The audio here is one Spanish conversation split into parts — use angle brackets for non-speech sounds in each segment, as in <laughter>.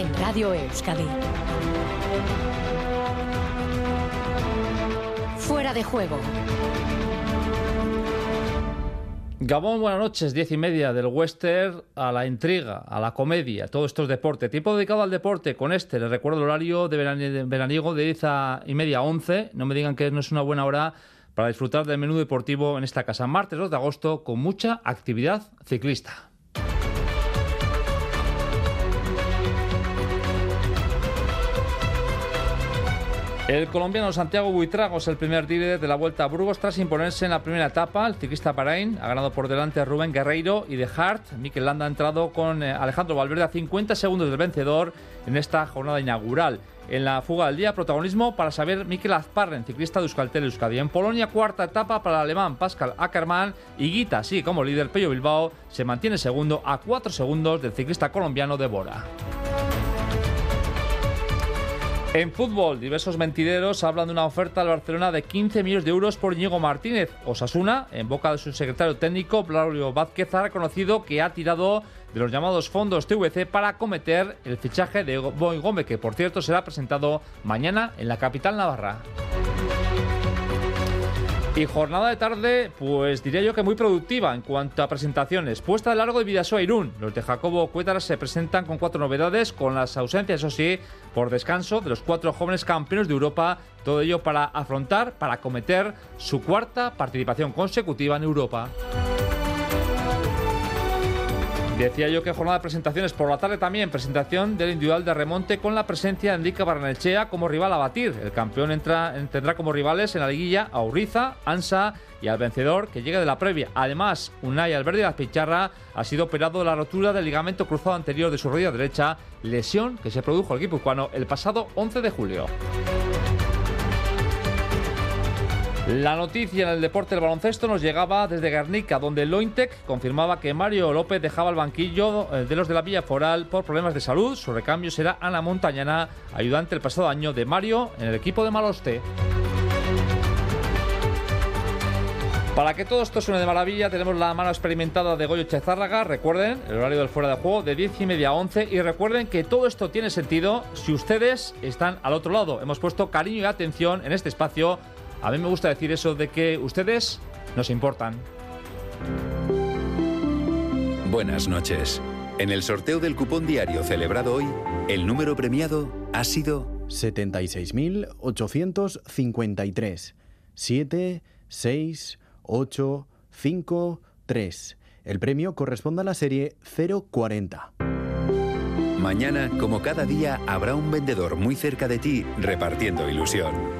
en Radio Euskadi. Fuera de juego. Gabón, buenas noches. Diez y media del western a la intriga, a la comedia. Todo esto es deporte. Tiempo dedicado al deporte con este. Les recuerdo el horario de veraniego de 10 y media a 11. No me digan que no es una buena hora para disfrutar del menú deportivo en esta casa. Martes 2 de agosto con mucha actividad ciclista. El colombiano Santiago Buitrago es el primer líder de la Vuelta a Burgos tras imponerse en la primera etapa. El ciclista Parain ha ganado por delante a Rubén Guerreiro y de Hart. Mikel Landa ha entrado con eh, Alejandro Valverde a 50 segundos del vencedor en esta jornada inaugural. En la fuga del día, protagonismo para saber Mikel Azparren, ciclista de Euskaltel Euskadi. En Polonia, cuarta etapa para el alemán Pascal Ackermann y Guita, sí, como líder Pello Bilbao, se mantiene segundo a 4 segundos del ciclista colombiano de Bora. En fútbol, diversos mentideros hablan de una oferta al Barcelona de 15 millones de euros por Diego Martínez. Osasuna, en boca de su secretario técnico, Braulio Vázquez, ha reconocido que ha tirado de los llamados fondos TVC para cometer el fichaje de Boy Gómez, que por cierto será presentado mañana en la capital navarra. Y jornada de tarde, pues diría yo que muy productiva en cuanto a presentaciones. Puesta de largo de Vidasoa Irún. Los de Jacobo Cuétara se presentan con cuatro novedades, con las ausencias, eso sí, por descanso de los cuatro jóvenes campeones de Europa. Todo ello para afrontar, para cometer su cuarta participación consecutiva en Europa. Decía yo que jornada de presentaciones por la tarde también, presentación del individual de remonte con la presencia de Enrique Barnechea como rival a batir. El campeón tendrá como rivales en la liguilla a Uriza, Ansa y al vencedor que llega de la previa. Además, Unai Alberde de Picharra ha sido operado de la rotura del ligamento cruzado anterior de su rodilla derecha, lesión que se produjo al guipuzcoano el pasado 11 de julio. La noticia en el deporte del baloncesto nos llegaba desde Guernica, donde Lointec confirmaba que Mario López dejaba el banquillo eh, de los de la Villa Foral por problemas de salud. Su recambio será Ana Montañana, ayudante el pasado año de Mario en el equipo de Maloste. Para que todo esto suene de maravilla, tenemos la mano experimentada de Goyo Chezárraga. Recuerden, el horario del fuera de juego de 10 y media a 11. Y recuerden que todo esto tiene sentido si ustedes están al otro lado. Hemos puesto cariño y atención en este espacio a mí me gusta decir eso de que ustedes nos importan. Buenas noches. En el sorteo del cupón diario celebrado hoy, el número premiado ha sido 76.853. 7, 6, 8, 5, 3. El premio corresponde a la serie 040. Mañana, como cada día, habrá un vendedor muy cerca de ti repartiendo ilusión.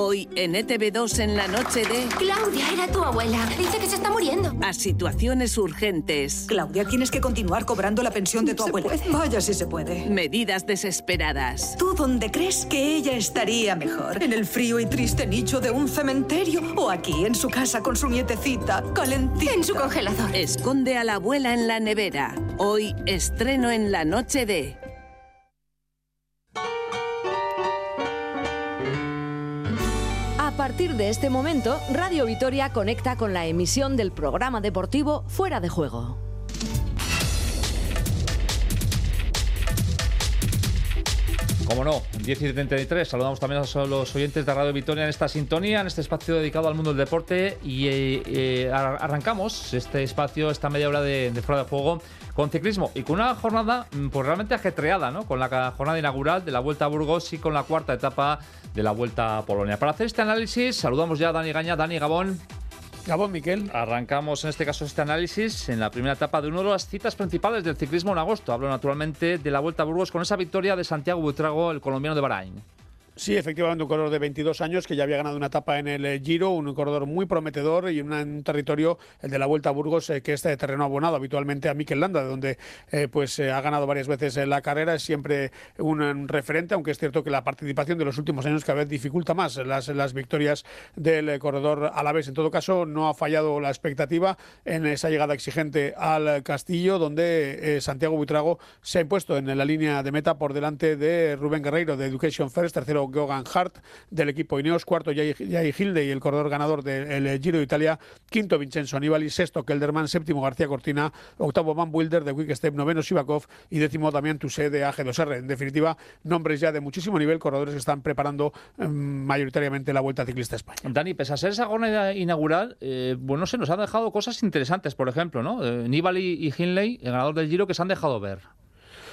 Hoy en ETV2 en la noche de... Claudia, era tu abuela. Dice que se está muriendo. A situaciones urgentes. Claudia, tienes que continuar cobrando la pensión de tu abuela. Vaya si se puede. Medidas desesperadas. ¿Tú dónde crees que ella estaría mejor? ¿En el frío y triste nicho de un cementerio? ¿O aquí, en su casa con su nietecita, calentita? En su congelador. Esconde a la abuela en la nevera. Hoy estreno en la noche de... partir de este momento, Radio Vitoria conecta con la emisión del programa deportivo Fuera de Juego. Como no, 10 y 33, saludamos también a los oyentes de Radio Vitoria en esta sintonía, en este espacio dedicado al mundo del deporte y eh, eh, arrancamos este espacio, esta media hora de, de fuera de juego con ciclismo y con una jornada mm, pues realmente ajetreada, ¿no? Con la jornada inaugural de la Vuelta a Burgos y con la cuarta etapa de la Vuelta a Polonia. Para hacer este análisis, saludamos ya a Dani Gaña. Dani Gabón. Gabón, Miquel. Arrancamos en este caso este análisis en la primera etapa de una de las citas principales del ciclismo en agosto. Hablo naturalmente de la Vuelta a Burgos con esa victoria de Santiago Buitrago, el colombiano de Bahrein. Sí, efectivamente, un corredor de 22 años que ya había ganado una etapa en el eh, Giro, un corredor muy prometedor y un territorio, el de la Vuelta a Burgos, eh, que es de terreno abonado habitualmente a Mikel Landa, de donde eh, pues ha ganado varias veces la carrera, es siempre un, referente, aunque es cierto que la participación de los últimos años cada vez dificulta más las, las victorias del corredor a la vez. En todo caso, no ha fallado la expectativa en esa llegada exigente al Castillo, donde Santiago Buitrago se ha impuesto en la línea de meta por delante de Rubén Guerreiro de Education First, tercero Geoghan Hart del equipo Ineos, cuarto Jai Hilde y el corredor ganador del Giro de Italia, quinto Vincenzo Nibali, sexto Kelderman, séptimo García Cortina, octavo Van Wilder de Quick Step, noveno Sivakov y décimo también Tuse de AG2R. En definitiva, nombres ya de muchísimo nivel, corredores que están preparando em, mayoritariamente la Vuelta Ciclista a España. Dani, pese a ser esa jornada inaugural, eh, bueno, se nos ha dejado cosas interesantes, por ejemplo, ¿no? Eh, Nibali y Hindley, el ganador del Giro, que se han dejado ver.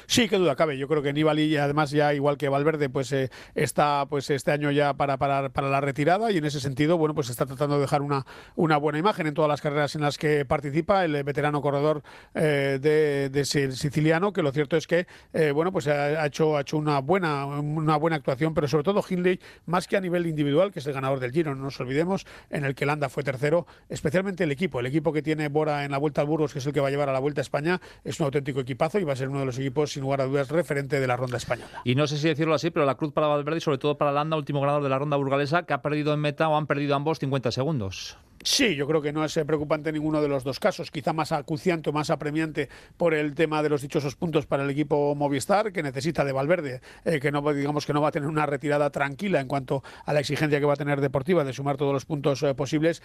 Sí, qué duda cabe. Yo creo que Nibali, además, ya igual que Valverde, pues eh, está pues este año ya para, para, para, la retirada y en ese sentido, bueno, pues está tratando de dejar una, una buena imagen en todas las carreras en las que participa el veterano corredor eh, de, de, siciliano, que lo cierto es que, eh, bueno, pues ha hecho, ha hecho una buena, una buena actuación, pero sobre todo Hindley, más que a nivel individual, que es el ganador del Giro, no nos olvidemos, en el que Landa fue tercero, especialmente el equipo, el equipo que tiene Bora en la Vuelta al Burgos, que es el que va a llevar a la Vuelta a España, es un auténtico equipazo y va a ser uno de los equipos sin lugar a dudas, referente de la ronda española. Y no sé si decirlo así, pero la cruz para Valverde y sobre todo para Landa, último ganador de la ronda burgalesa, que ha perdido en meta o han perdido ambos 50 segundos. Sí, yo creo que no es eh, preocupante ninguno de los dos casos. Quizá más acuciante o más apremiante por el tema de los dichosos puntos para el equipo Movistar, que necesita de Valverde, eh, que no digamos que no va a tener una retirada tranquila en cuanto a la exigencia que va a tener deportiva de sumar todos los puntos eh, posibles.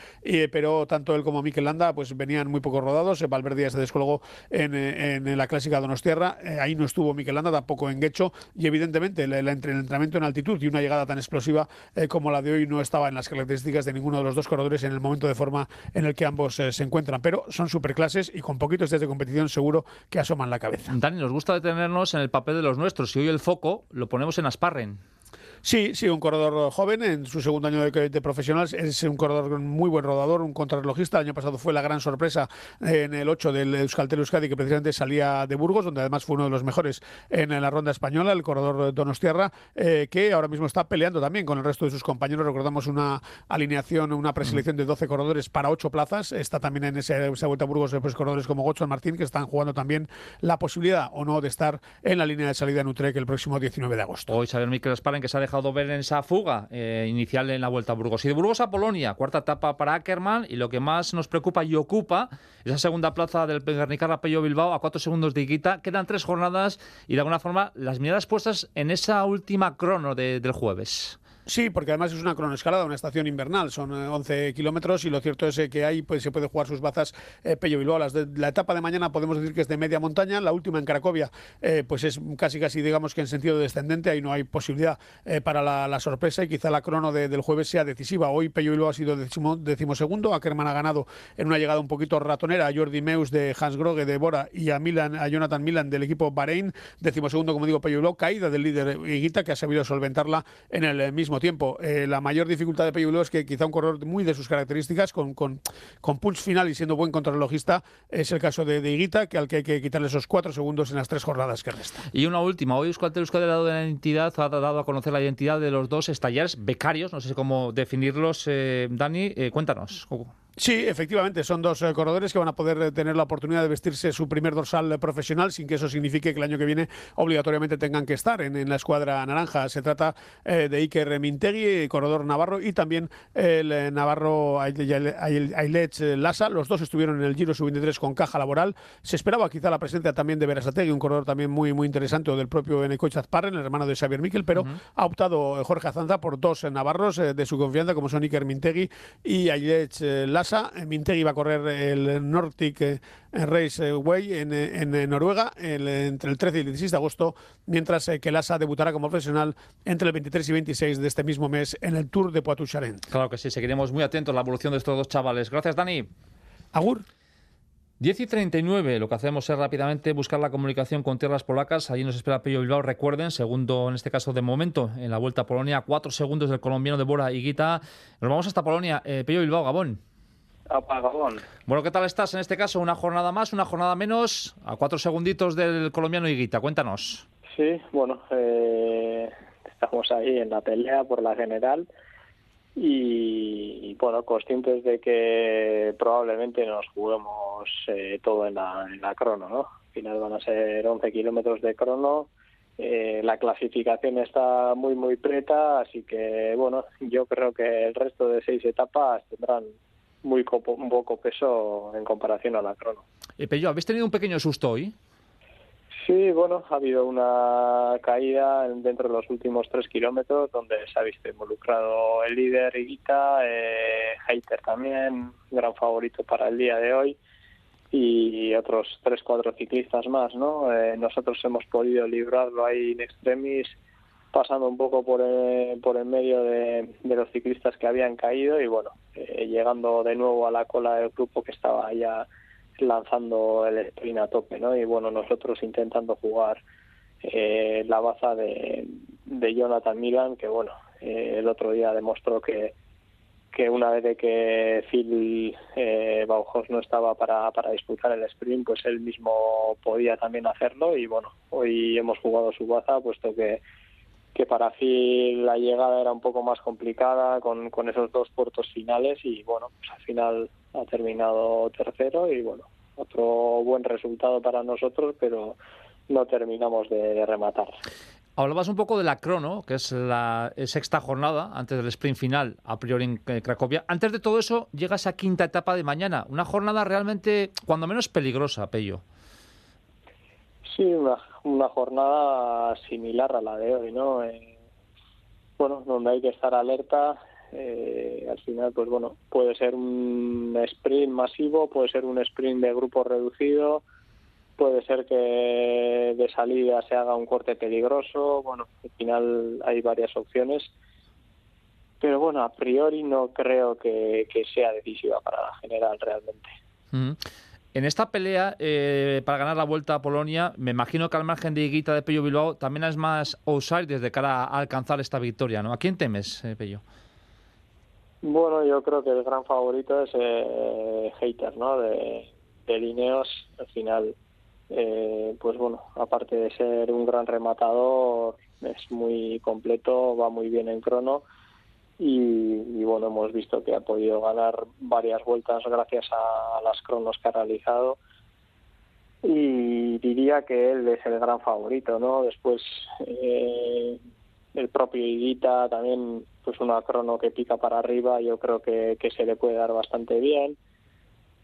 pero tanto él como Mikel Landa pues venían muy poco rodados. Valverde ya se descolgó en, la clásica Donostierra. ahí no estuvo Mikel Landa, tampoco en Guecho. Y evidentemente el, el, entrenamiento en altitud y una llegada tan explosiva como la de hoy no estaba en las características de ninguno de los dos corredores en el momento de forma en el que ambos eh, se encuentran. Pero son superclases y con poquitos días de competición seguro que asoman la cabeza. Dani, nos gusta detenernos en el papel de los nuestros. Si hoy el foco lo ponemos en Asparren. Sí, sí, un corredor joven en su segundo año de, profesional. Es un corredor muy buen rodador, un contrarrelojista. El año pasado fue la gran sorpresa en el 8 del Euskaltel Euskadi, que precisamente salía de Burgos, donde además fue uno de los mejores en la ronda española, el corredor Donostiarra, eh, que ahora mismo está peleando también con el resto de sus compañeros. Recordamos una alineación, una preselección de 12 corredores para 8 plazas. Está también en esa, vuelta a Burgos pues, corredores como Gocho Martín, que están jugando también la posibilidad o no de estar en la línea de salida en Utrecht el próximo 19 de agosto. Hoy Xavier Miquel Sparen, que se ha ver en esa fuga eh, inicial en la Vuelta a Burgos. Y de Burgos a Polonia, cuarta etapa para Ackermann y lo que más nos preocupa y ocupa esa segunda plaza del Guernica Pello Bilbao a cuatro segundos de Iquita. Quedan tres jornadas y de alguna forma las miradas puestas en esa última crono del jueves. Sí, porque además es una cronoescalada, una estación invernal, son 11 eh, kilómetros y lo cierto es eh, que ahí pues, se puede jugar sus bazas eh, Pello Bilbao. la etapa de mañana podemos decir que es de media montaña, la última en Cracovia pues es casi casi digamos que en sentido descendente, ahí no hay posibilidad para la, sorpresa y quizá la crono del jueves sea decisiva. Hoy Pello Bilbao ha sido decimo, decimosegundo, Ackerman ha ganado en una llegada un poquito ratonera. A Jordi Meus de Hans Groge de Bora y a Milan, a Jonathan Milan del equipo Bahrein, decimosegundo como digo Pello Bilbao, caída del líder Higuita que ha sabido solventarla en el mismo tiempo. Eh, la mayor dificultad de Pello es que quizá un corredor muy de sus características, con, con, con final y siendo buen contrarrelojista, es el caso de, de Higuita, que al que hay que quitarle esos cuatro segundos en las tres jornadas que restan. Y una última, hoy Euskaltel Euskadi ha dado la identidad, ha dado a conocer la identidad de los dos estalleres becarios, no sé cómo definirlos, eh, Dani, eh, cuéntanos. Sí, efectivamente, son dos eh, corredores que van a poder eh, tener la oportunidad de vestirse su primer dorsal profesional sin que eso signifique que el año que viene obligatoriamente tengan que estar en, la escuadra naranja. Se trata eh, de Iker Mintegui, corredor navarro, y también el navarro Ailech Lasa. Los dos estuvieron en el Giro Sub-23 con caja laboral. Se esperaba quizá la presencia también de Berasategui, un corredor también muy, muy interesante, o del propio Enecoich Azparren, el hermano de Xavier Miquel, pero ha optado Jorge Azanza por dos navarros de su confianza, como son Iker Mintegui y Ailech Lasa Mintegi va a correr el Nordic eh, Raceway en, en Noruega entre el 13 y el 16 de agosto, mientras eh, que Lassa debutará como profesional entre el 23 y 26 de este mismo mes en el Tour de Poitou-Charentes. Claro que sí, seguiremos muy atentos a la evolución de estos dos chavales. Gracias, Dani. Agur. 10 y 39, lo que hacemos es rápidamente buscar la comunicación con tierras polacas. Allí nos espera Pello Bilbao. Recuerden, segundo en este caso de momento en la Vuelta a Polonia, cuatro segundos del colombiano de Bora y Guita. Nos vamos hasta Polonia. Eh, Pello Bilbao, Gabón. Apagón. Bueno, ¿qué tal estás en este caso? ¿Una jornada más, una jornada menos? A cuatro segunditos del colombiano Higuita, cuéntanos. Sí, bueno, eh, estamos ahí en la pelea por la general y, bueno, conscientes de que probablemente nos juguemos eh, todo en la, en la crono, ¿no? Al final van a ser 11 kilómetros de crono. Eh, la clasificación está muy, muy preta, así que, bueno, yo creo que el resto de seis etapas tendrán muy un poco peso en comparación a la crono. Eh, Pello, ¿habéis tenido un pequeño susto hoy? Sí, bueno, ha habido una caída dentro de los últimos tres kilómetros donde se ha visto involucrado el líder Iguita, eh, Heiter también, gran favorito para el día de hoy y otros tres, cuatro ciclistas más, ¿no? Eh, nosotros hemos podido librarlo ahí en extremis pasando un poco por el, por el medio de, los ciclistas que habían caído y bueno, eh, llegando de nuevo a la cola del grupo que estaba ya lanzando el sprint a tope, ¿no? Y bueno, nosotros intentando jugar eh, la baza de, de Jonathan Milan, que bueno, eh, el otro día demostró que, que una vez de que Phil eh, Bauhaus no estaba para, para disputar el sprint, pues él mismo podía también hacerlo y bueno, hoy hemos jugado su baza, puesto que que para Phil la llegada era un poco más complicada con, esos dos puertos finales y bueno, pues al final ha terminado tercero y bueno, otro buen resultado para nosotros, pero no terminamos de, rematar. Hablabas un poco de la crono, que es la sexta jornada antes del sprint final, a priori en eh, Cracovia. Antes de todo eso, llega esa quinta etapa de mañana, una jornada realmente, cuando menos peligrosa, Pello. Sí, una, una jornada similar a la de hoy, ¿no? Eh, bueno, donde hay que estar alerta. Eh, al final, pues bueno, puede ser un sprint masivo, puede ser un sprint de grupo reducido, puede ser que de salida se haga un corte peligroso. Bueno, al final hay varias opciones. Pero bueno, a priori no creo que, sea decisiva para la general realmente. En esta pelea eh, para ganar la vuelta a Polonia, me imagino que al margen de Higuita de Pello Bilbao también es más outsider de cara a alcanzar esta victoria, ¿no? ¿A quién temes, eh, Pello? Bueno, yo creo que el gran favorito es eh, Hater, ¿no? De, de Lineos, al final, eh, pues bueno, aparte de ser un gran rematador, es muy completo, va muy bien en crono y, bueno, hemos visto que ha podido ganar varias vueltas gracias a las cronos que ha realizado y diría que él es el gran favorito, ¿no? Después eh, el propio Higuita también, pues una crono que pica para arriba, yo creo que, que se le puede dar bastante bien.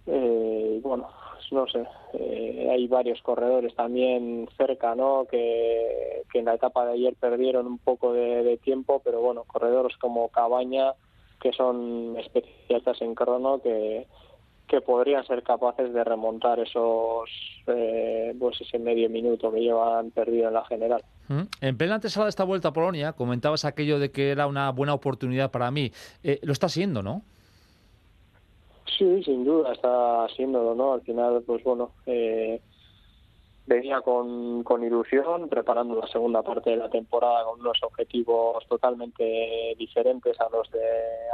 Eh, bueno, no sé, eh, hay varios corredores también cerca, ¿no? Que, que, en la etapa de ayer perdieron un poco de, tiempo, pero bueno, corredores como Cabaña, que son especialistas en crono, que, que podrían ser capaces de remontar esos eh, pues ese medio minuto que llevan perdido en la general. En plena antesala de esta vuelta a Polonia, comentabas aquello de que era una buena oportunidad para mí. Eh, lo está siendo, ¿no? Sí, sin duda está siendo, ¿no? Al final, pues bueno, eh, venía con, con ilusión, preparando la segunda parte de la temporada con unos objetivos totalmente diferentes a los de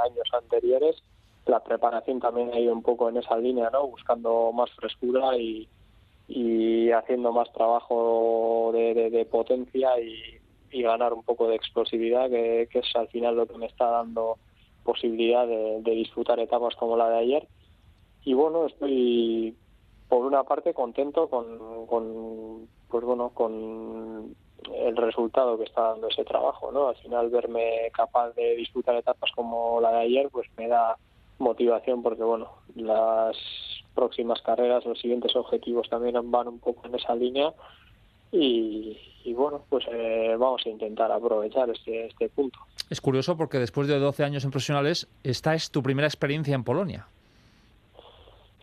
años anteriores. La preparación también ha ido un poco en esa línea, ¿no? Buscando más frescura y, y haciendo más trabajo de, de, potencia y, y, ganar un poco de explosividad, que es al final lo que me está dando posibilidad de, disfrutar etapas como la de ayer. Y bueno, estoy por una parte contento con, con pues bueno, con el resultado que está dando ese trabajo, ¿no? Al final verme capaz de disfrutar etapas como la de ayer, pues me da motivación porque bueno, las próximas carreras, los siguientes objetivos también van un poco en esa línea y, bueno, pues eh, vamos a intentar aprovechar este, este punto. Es curioso porque después de 12 años en profesionales, esta es tu primera experiencia en Polonia.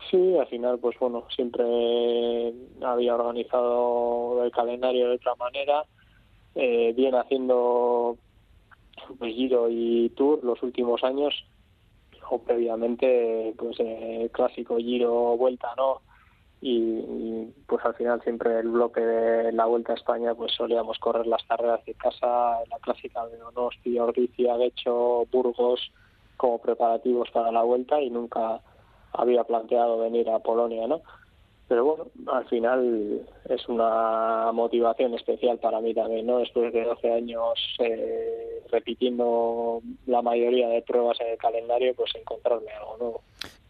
Sí, al final, pues bueno, siempre había organizado el calendario de otra manera, eh, bien haciendo pues Giro y Tour los últimos años, o previamente, pues eh, clásico Giro Vuelta, ¿no? Y, pues al final siempre el bloque de la Vuelta a España pues solíamos correr las carreras de casa, la clásica de Donosti, Ordicia, Gecho, Burgos como preparativos para la Vuelta y nunca había planteado venir a Polonia, ¿no? Pero bueno, al final es una motivación especial para mí también, ¿no? Después de 12 años eh, repitiendo la mayoría de pruebas en el calendario, pues encontrarme algo nuevo.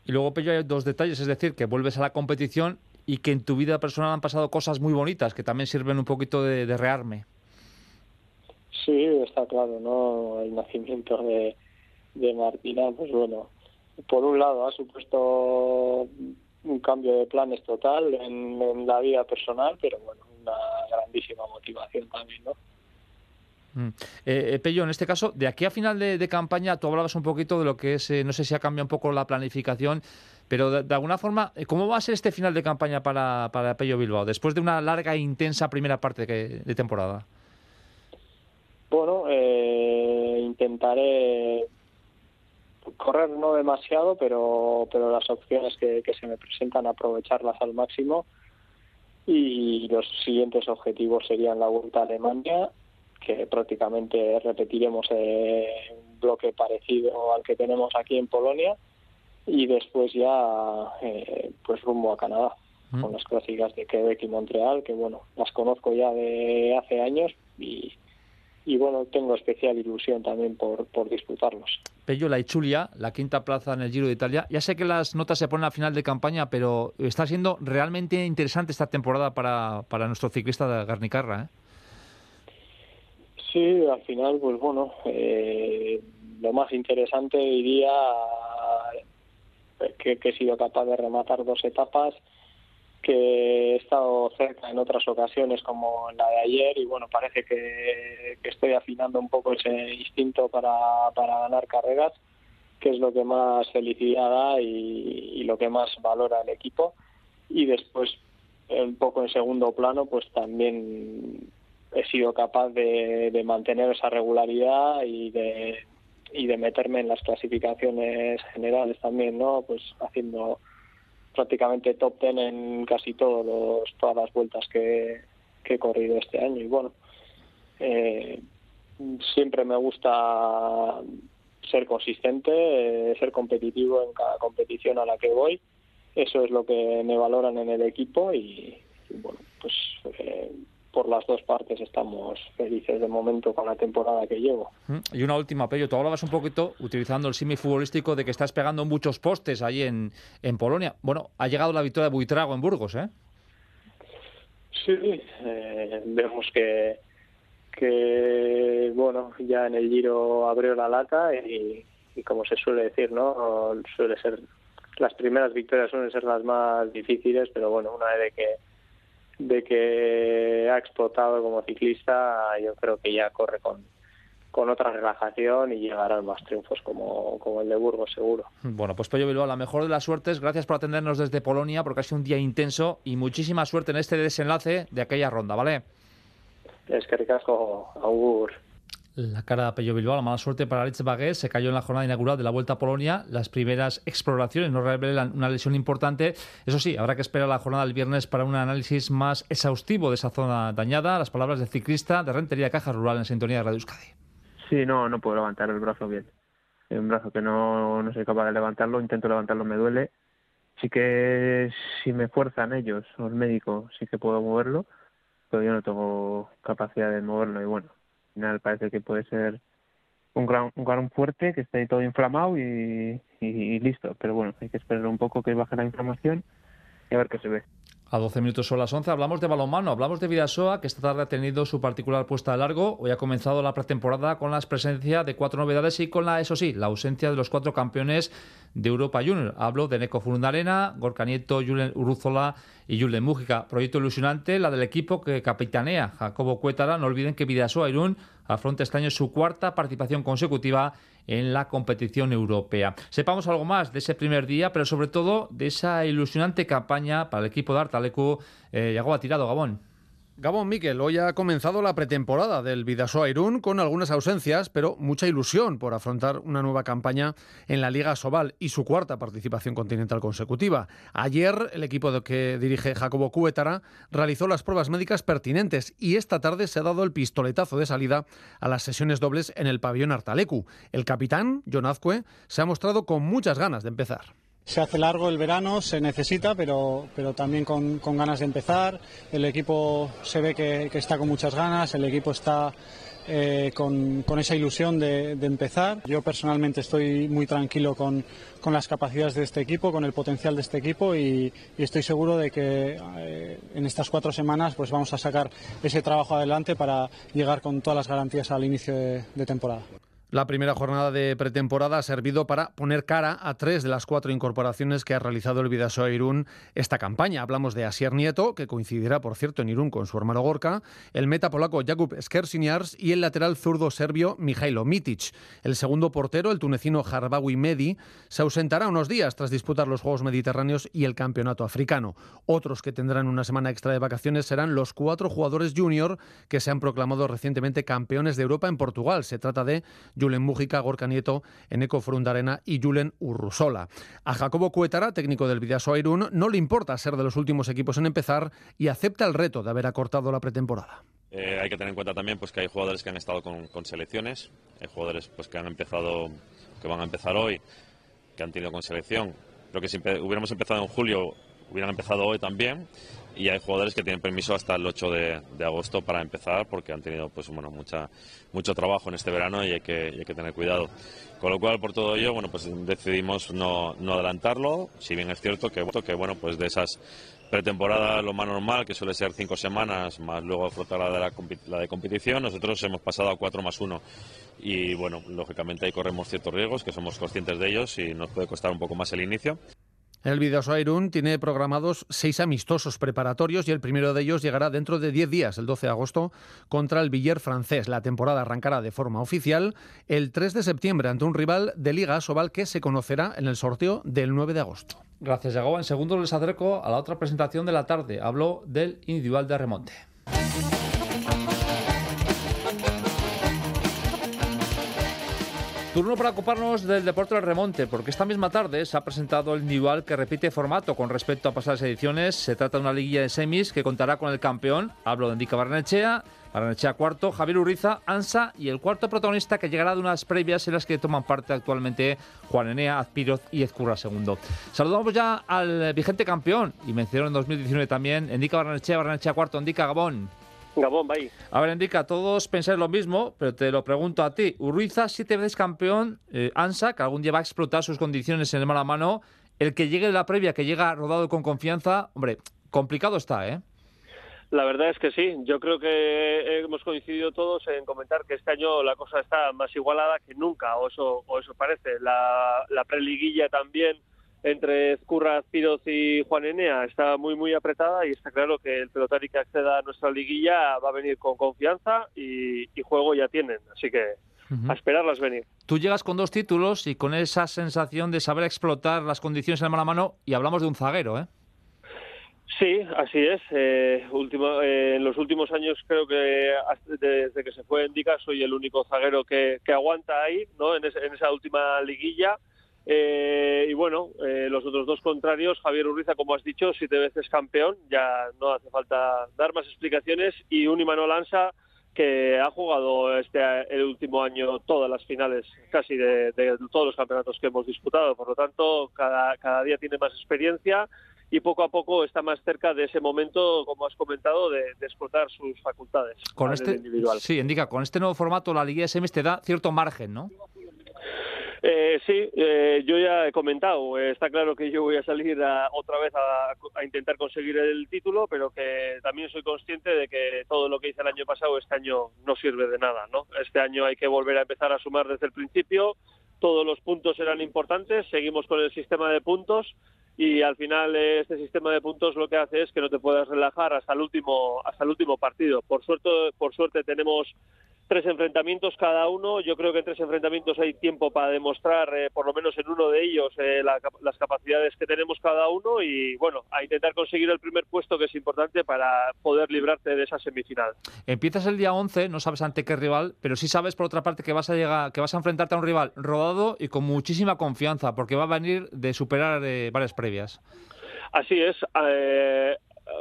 Y luego, Pello, hay dos detalles, es decir, que vuelves a la competición y que en tu vida personal han pasado cosas muy bonitas que también sirven un poquito de, rearme. Sí, está claro, ¿no? El nacimiento de, de Martina, pues bueno, por un lado ha supuesto un cambio de planes total en, la vida personal, pero bueno, una grandísima motivación también, ¿no? Mm. Eh, eh, Pello, en este caso, de aquí a final de, campaña, tú hablabas un poquito de lo que es, eh, no sé si ha cambiado un poco la planificación, pero de, alguna forma, ¿cómo va a ser este final de campaña para, para Pello Bilbao, después de una larga e intensa primera parte de, temporada? Bueno, intentaré correr no demasiado, pero, pero las opciones que, que se me presentan aprovecharlas al máximo y los siguientes objetivos serían la Vuelta a Alemania que prácticamente repetiremos eh, un bloque parecido al que tenemos aquí en Polonia y después ya eh, pues rumbo a Canadá mm. con las clásicas de Quebec y Montreal que bueno las conozco ya de hace años y, y bueno tengo especial ilusión también por, por disfrutarlos. Pello, la Ichulia, la quinta plaza en el Giro de Italia. Ya sé que las notas se ponen a final de campaña, pero está siendo realmente interesante esta temporada para, para nuestro ciclista de Garnicarra. ¿eh? Sí, al final, pues bueno, eh, lo más interesante diría que, que, he sido capaz de rematar dos etapas, que he estado cerca en otras ocasiones como en la de ayer y bueno, parece que, estoy afinando un poco ese instinto para, para ganar carreras, que es lo que más felicidad da y lo que más valora el equipo. Y después, un poco en segundo plano, pues también he sido capaz de, mantener esa regularidad y de, y de meterme en las clasificaciones generales también, ¿no? Pues haciendo prácticamente top ten en casi todos todas las vueltas que, he corrido este año. Y bueno, eh, siempre me gusta ser consistente, eh, ser competitivo en cada competición a la que voy. Eso es lo que me valoran en el equipo y, bueno, pues eh, por las dos partes estamos felices de momento con la temporada que llevo. Mm, y una última, Pello, tú hablabas un poquito, utilizando el simi futbolístico, de que estás pegando muchos postes ahí en, en Polonia. Bueno, ha llegado la victoria de Buitrago en Burgos, ¿eh? Sí, eh, vemos que, que, bueno, ya en el Giro abrió la lata y, y como se suele decir, ¿no? Suele ser, las primeras victorias suelen ser las más difíciles, pero bueno, una vez que de que ha explotado como ciclista, yo creo que ya corre con, con otra relajación y llegarán más triunfos como, como el de Burgos, seguro. Bueno, pues Pello Bilbao, la mejor de las suertes. Gracias por atendernos desde Polonia, porque ha sido un día intenso y muchísima suerte en este desenlace de aquella ronda, ¿vale? Es que ricasco, Augur. La cara de Pello Bilbao, la mala suerte para Alex Bagué, se cayó en la jornada inaugural de la Vuelta a Polonia. Las primeras exploraciones no revelan una lesión importante. Eso sí, habrá que esperar la jornada del viernes para un análisis más exhaustivo de esa zona dañada. Las palabras del ciclista de Rentería Caja Rural en sintonía de Radio Euskadi. Sí, no, no puedo levantar el brazo bien. Un brazo que no, no soy capaz de levantarlo, intento levantarlo, me duele. Sí que si me fuerzan ellos, los médicos, sí que puedo moverlo, pero yo no tengo capacidad de moverlo y bueno, final parece que puede ser un gran, un gran fuerte que esté todo inflamado y, listo. Pero bueno, hay que esperar un poco que baje la inflamación y a ver qué se ve. A 12 minutos son las 11 hablamos de balonmano, hablamos de Vidasoa, que esta tarde ha tenido su particular puesta de largo. Hoy ha comenzado la pretemporada con la presencia de cuatro novedades y con la, eso sí, la ausencia de los cuatro campeones de Europa Junior. Hablo de Neco Furundarena, Gorka Nieto, Julen Uruzola y Julen Mújica. Proyecto ilusionante, la del equipo que capitanea Jacobo Cuétara. No olviden que Vidasoa Irún afronta este año su cuarta participación consecutiva en la competición europea. Sepamos algo más de ese primer día, pero sobre todo de esa ilusionante campaña para el equipo de Artalecu. Eh, llegó a tirado Gabón. Gabón Miquel, hoy ha comenzado la pretemporada del Vidasoa Irún con algunas ausencias, pero mucha ilusión por afrontar una nueva campaña en la Liga Sobal y su cuarta participación continental consecutiva. Ayer el equipo que dirige Jacobo Cuétara realizó las pruebas médicas pertinentes y esta tarde se ha dado el pistoletazo de salida a las sesiones dobles en el pabellón Artalecu. El capitán, John Azcue, se ha mostrado con muchas ganas de empezar. Se hace largo el verano, se necesita, pero, pero también con, con ganas de empezar. El equipo se ve que, está con muchas ganas, el equipo está eh, con, con, esa ilusión de, empezar. Yo personalmente estoy muy tranquilo con, con, las capacidades de este equipo, con el potencial de este equipo y, estoy seguro de que eh, en estas cuatro semanas pues vamos a sacar ese trabajo adelante para llegar con todas las garantías al inicio de temporada. La primera jornada de pretemporada ha servido para poner cara a tres de las cuatro incorporaciones que ha realizado el Vidasoa Irún esta campaña. Hablamos de Asier Nieto, que coincidirá, por cierto, en Irún con su hermano Gorka, el meta polaco Jakub Skersiniars y el lateral zurdo serbio Mijailo Mitic. El segundo portero, el tunecino Harbawi Medi, se ausentará unos días tras disputar los Juegos Mediterráneos y el Campeonato Africano. Otros que tendrán una semana extra de vacaciones serán los cuatro jugadores junior que se han proclamado recientemente campeones de Europa en Portugal. Se trata de Julen Mújica, Gorka Nieto, Eneco Frundarena y Julen Urrusola. A Jacobo Cuetara, técnico del Vidaso Airún, no le importa ser de los últimos equipos en empezar y acepta el reto de haber acortado la pretemporada. Eh, hay que tener en cuenta también pues, que hay jugadores que han estado con, selecciones, hay jugadores pues, que han empezado, que van a empezar hoy, que han tenido con selección. Creo que si hubiéramos empezado en julio, hubieran empezado hoy también y hay jugadores que tienen permiso hasta el 8 de, agosto para empezar porque han tenido pues bueno mucha mucho trabajo en este verano y hay que, hay que tener cuidado. Con lo cual por todo ello bueno pues decidimos no, no adelantarlo. Si bien es cierto que, que bueno pues de esas pretemporadas lo más normal que suele ser cinco semanas más luego afrontar la de, la, la de competición nosotros hemos pasado a cuatro más uno. Y bueno lógicamente ahí corremos ciertos riesgos que somos conscientes de ellos y nos puede costar un poco más el inicio el Vidasoa Irún tiene programados seis amistosos preparatorios y el primero de ellos llegará dentro de diez días, el 12 de agosto, contra el Villar francés. La temporada arrancará de forma oficial el 3 de septiembre ante un rival de Liga Sobal que se conocerá en el sorteo del 9 de agosto. Gracias, Yago. En segundo les acerco a la otra presentación de la tarde. Habló del individual de remonte. Turno para ocuparnos del deporte del remonte, porque esta misma tarde se ha presentado el individual que repite formato con respecto a pasadas ediciones. Se trata de una liguilla de semis que contará con el campeón, hablo de Indica Barnechea, Barnechea cuarto, Javier Uriza, Ansa y el cuarto protagonista que llegará de unas previas en las que toman parte actualmente Juan Enea, Azpiroz y Ezcurra segundo. Saludamos ya al vigente campeón y mencionó en 2019 también, Indica Barnechea, Barnechea cuarto, Indica Gabón. Gabón. A ver, Indica, todos pensáis lo mismo, pero te lo pregunto a ti. Urruiza, siete veces campeón, eh, Ansa, que algún día va a explotar sus condiciones en el mano a mano. El que llegue de la previa, que llega rodado con confianza, hombre, complicado está, ¿eh? La verdad es que sí. Yo creo que hemos coincidido todos en comentar que este año la cosa está más igualada que nunca, o eso, o eso parece. La, la preliguilla también entre Ezcurra, Piroz y Juan Enea está muy muy apretada y está claro que el pelotari que acceda a nuestra liguilla va a venir con confianza y, juego ya tienen, así que a esperarlas venir. Tú llegas con dos títulos y con esa sensación de saber explotar las condiciones en mano a mano y hablamos de un zaguero, ¿eh? Sí, así es. Eh, último, eh, en los últimos años creo que desde que se fue Indica soy el único zaguero que, aguanta ahí, ¿no? En, en esa última liguilla eh, y bueno, eh, los otros dos contrarios, Javier Urriza, como has dicho, siete veces campeón, ya no hace falta dar más explicaciones, y un Imanol Ansa que ha jugado este el último año todas las finales casi de, todos los campeonatos que hemos disputado, por lo tanto cada, cada día tiene más experiencia y poco a poco está más cerca de ese momento, como has comentado, de, explotar sus facultades. Con este, individual. Sí, indica, con este nuevo formato la Liga SM te da cierto margen, ¿no? Eh, sí, eh, yo ya he comentado, eh, está claro que yo voy a salir otra vez a, intentar conseguir el título, pero que también soy consciente de que todo lo que hice el año pasado este año no sirve de nada, ¿no? Este año hay que volver a empezar a sumar desde el principio, todos los puntos eran importantes, seguimos con el sistema de puntos y al final este sistema de puntos lo que hace es que no te puedas relajar hasta el último hasta el último partido. Por suerte por suerte tenemos tres enfrentamientos cada uno. Yo creo que en tres enfrentamientos hay tiempo para demostrar, eh, por lo menos en uno de ellos, eh, las capacidades que tenemos cada uno y, bueno, a intentar conseguir el primer puesto, que es importante para poder librarte de esa semifinal. Empiezas el día 11, no sabes ante qué rival, pero sí sabes, por otra parte, que vas a llegar, que vas a enfrentarte a un rival rodado y con muchísima confianza, porque va a venir de superar eh, varias previas. Así es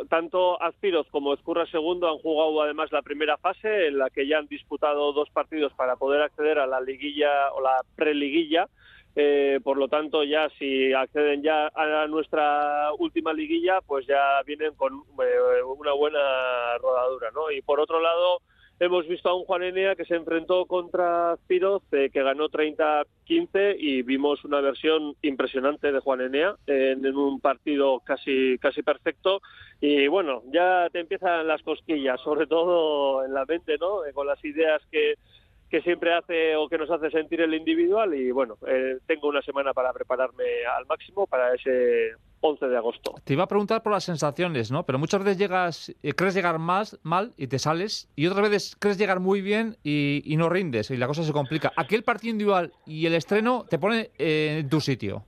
tanto Azpiroz como Ezcurra Segundo han jugado además la primera fase en la que ya han disputado dos partidos para poder acceder a la liguilla o la preliguilla. Eh, por lo tanto, ya si acceden ya a nuestra última liguilla, pues ya vienen con eh, una buena rodadura, ¿no? Y por otro lado, hemos visto a un Juan Enea que se enfrentó contra Spiroz, eh, que ganó 30-15 y vimos una versión impresionante de Juan Enea en, un partido casi, casi perfecto. Y bueno, ya te empiezan las cosquillas, sobre todo en la mente, ¿no? Eh, con las ideas que, que siempre hace o que nos hace sentir el individual y bueno, eh, tengo una semana para prepararme al máximo para ese 11 de agosto. Te iba a preguntar por las sensaciones, ¿no? Pero muchas veces llegas, eh, crees llegar más mal y te sales, y otras veces crees llegar muy bien y, no rindes y la cosa se complica. Aquel partido individual y el estreno te pone eh, en tu sitio.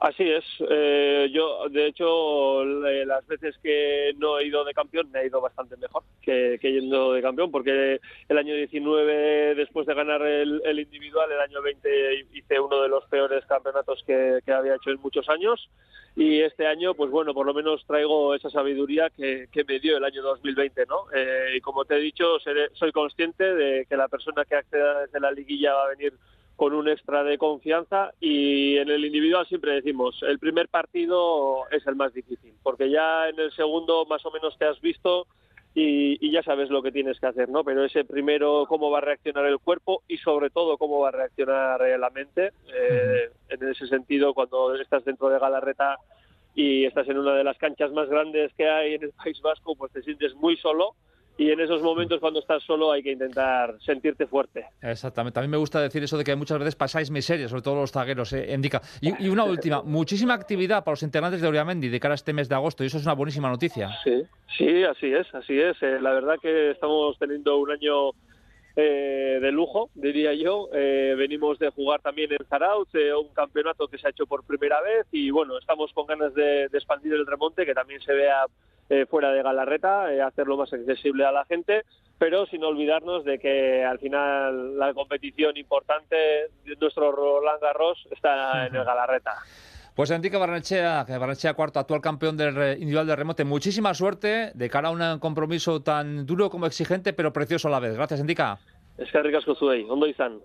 Así es. Eh, yo, de hecho, las veces que no he ido de campeón me ha ido bastante mejor que, que yendo de campeón, porque el año 19, después de ganar el, individual, el año 20 hice uno de los peores campeonatos que, había hecho en muchos años. Y este año, pues bueno, por lo menos traigo esa sabiduría que, me dio el año 2020, ¿no? Eh, y como te he dicho, soy consciente de que la persona que acceda desde la liguilla va a venir con un extra de confianza y en el individual siempre decimos, el primer partido es el más difícil, porque ya en el segundo más o menos te has visto y, ya sabes lo que tienes que hacer, ¿no? Pero ese primero, cómo va a reaccionar el cuerpo y sobre todo cómo va a reaccionar la mente. Eh, en ese sentido, cuando estás dentro de Galarreta y estás en una de las canchas más grandes que hay en el País Vasco, pues te sientes muy solo y en esos momentos cuando estás solo hay que intentar sentirte fuerte. Exactamente. También me gusta decir eso de que muchas veces pasáis miseria, sobre todo los zagueros, eh, indica. Y, y, una <laughs> última, muchísima actividad para los integrantes de Oriamendi de cara a este mes de agosto y eso es una buenísima noticia. Sí, sí, así es, así es. Eh, la verdad que estamos teniendo un año eh, de lujo, diría yo. Eh, venimos de jugar también en Zarautz, eh, un campeonato que se ha hecho por primera vez y bueno, estamos con ganas de, de expandir el remonte, que también se vea eh, fuera de Galarreta, eh, hacerlo más accesible a la gente, pero sin olvidarnos de que al final la competición importante de nuestro Roland Garros está en el Galarreta. Pues Enrique Barnechea, que Barnechea cuarto, actual campeón del individual de remote, muchísima suerte de cara a un compromiso tan duro como exigente, pero precioso a la vez. Gracias, Enrique. Es que ricasco zuei, ondo izan.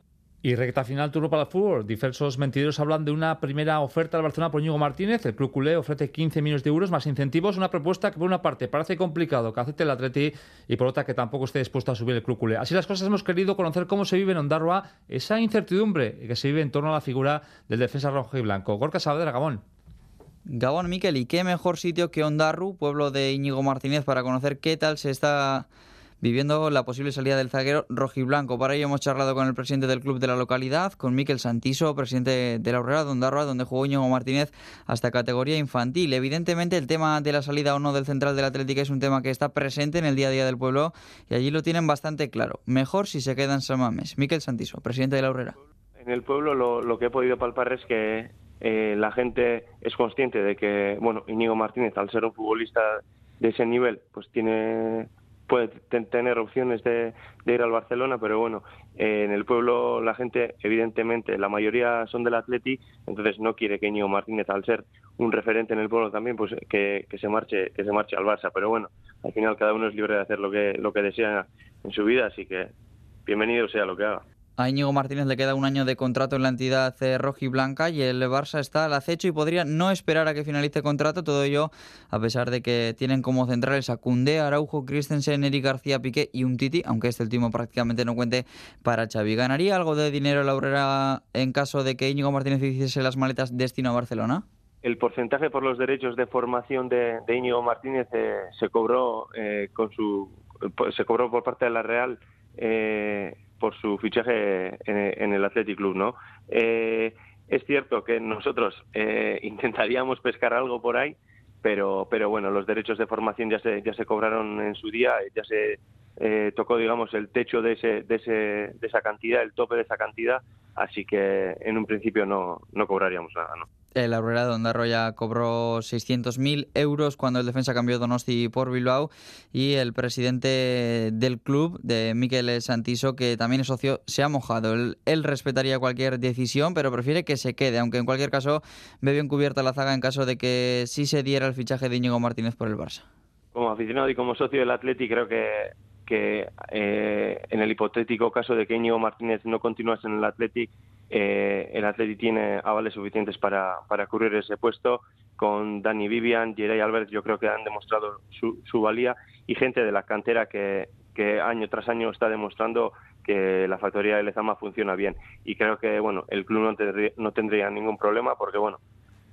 Y recta final, turno para el fútbol. Diversos mentideros hablan de una primera oferta al Barcelona por Íñigo Martínez. El club culé ofrece 15 millones de euros más incentivos. Una propuesta que, por una parte, parece complicado que acepte el Atleti y, por otra, que tampoco esté dispuesto a subir el club culé. Así las cosas, hemos querido conocer cómo se vive en Ondarroa esa incertidumbre que se vive en torno a la figura del defensa rojo y blanco. Gorka Saavedra, Gabón. Gabón Miquel, ¿y qué mejor sitio que Ondarru, pueblo de Íñigo Martínez, para conocer qué tal se está viviendo la posible salida del zaguero rojiblanco. Para ello hemos charlado con el presidente del club de la localidad, con Miquel Santiso, presidente de la Urrera de Ondarroa, donde jugó Íñigo Martínez hasta categoría infantil. Evidentemente el tema de la salida o no del central del Atlético es un tema que está presente en el día a día del pueblo y allí lo tienen bastante claro. Mejor si se queda en San Mamés. Miquel Santiso, presidente de la Urrera. En el pueblo lo, lo que he podido palpar es que eh, la gente es consciente de que, bueno, Íñigo Martínez, al ser un futbolista de ese nivel, pues tiene puede tener opciones de, de, ir al Barcelona, pero bueno, eh, en el pueblo la gente, evidentemente, la mayoría son del Atleti, entonces no quiere que Íñigo Martínez, al ser un referente en el pueblo también, pues que, que, se marche, que se marche al Barça. Pero bueno, al final cada uno es libre de hacer lo que, lo que desea en su vida, así que bienvenido sea lo que haga. A Íñigo Martínez le queda un año de contrato en la entidad roja y blanca y el Barça está al acecho y podría no esperar a que finalice contrato, todo ello a pesar de que tienen como centrales a Cundé, Araujo, Christensen, Eric García Piqué y un Titi, aunque este último prácticamente no cuente para Xavi. ¿Ganaría algo de dinero la Urrera en caso de que Íñigo Martínez hiciese las maletas destino a Barcelona? El porcentaje por los derechos de formación de, de Íñigo Martínez eh, se cobró eh, con su se cobró por parte de la Real eh, por su fichaje en, en el Athletic Club, ¿no? Eh, es cierto que nosotros eh, <laughs> intentaríamos pescar algo por ahí, pero, pero bueno, los derechos de formación ya se, ya se cobraron en su día, ya se eh, tocó, digamos, el techo de, ese, de, ese, de esa cantidad, el tope de esa cantidad, así que en un principio no, no cobraríamos nada, ¿no? El Aurora de Ondarroya cobró 600.000 euros cuando el defensa cambió Donosti por Bilbao y el presidente del club, de Miquel Santiso, que también es socio, se ha mojado. Él, respetaría cualquier decisión, pero prefiere que se quede, aunque en cualquier caso ve bien cubierta la zaga en caso de que sí se diera el fichaje de Íñigo Martínez por el Barça. Como aficionado y como socio del Atleti creo que que eh, en el hipotético caso de que Íñigo Martínez no continuase en el Athletic, eh, el Athletic tiene avales suficientes para, para cubrir ese puesto. Con Dani Vivian, Jerey Albert, yo creo que han demostrado su, su valía y gente de la cantera que, que año tras año está demostrando que la factoría de Lezama funciona bien. Y creo que bueno el club no tendría, no tendría ningún problema porque bueno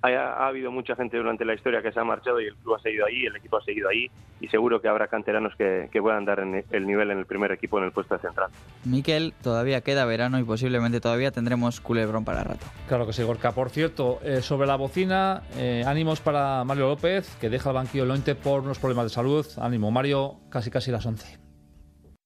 ha, habido mucha gente durante la historia que se ha marchado y el club ha seguido ahí, el equipo ha seguido ahí y seguro que habrá canteranos que, que puedan dar en el nivel en el primer equipo en el puesto central. Miquel, todavía queda verano y posiblemente todavía tendremos culebrón para rato. Claro que sí, Gorka. Por cierto, eh, sobre la bocina, eh, ánimos para Mario López, que deja el banquillo Lointe por unos problemas de salud. Ánimo, Mario, casi casi las 11.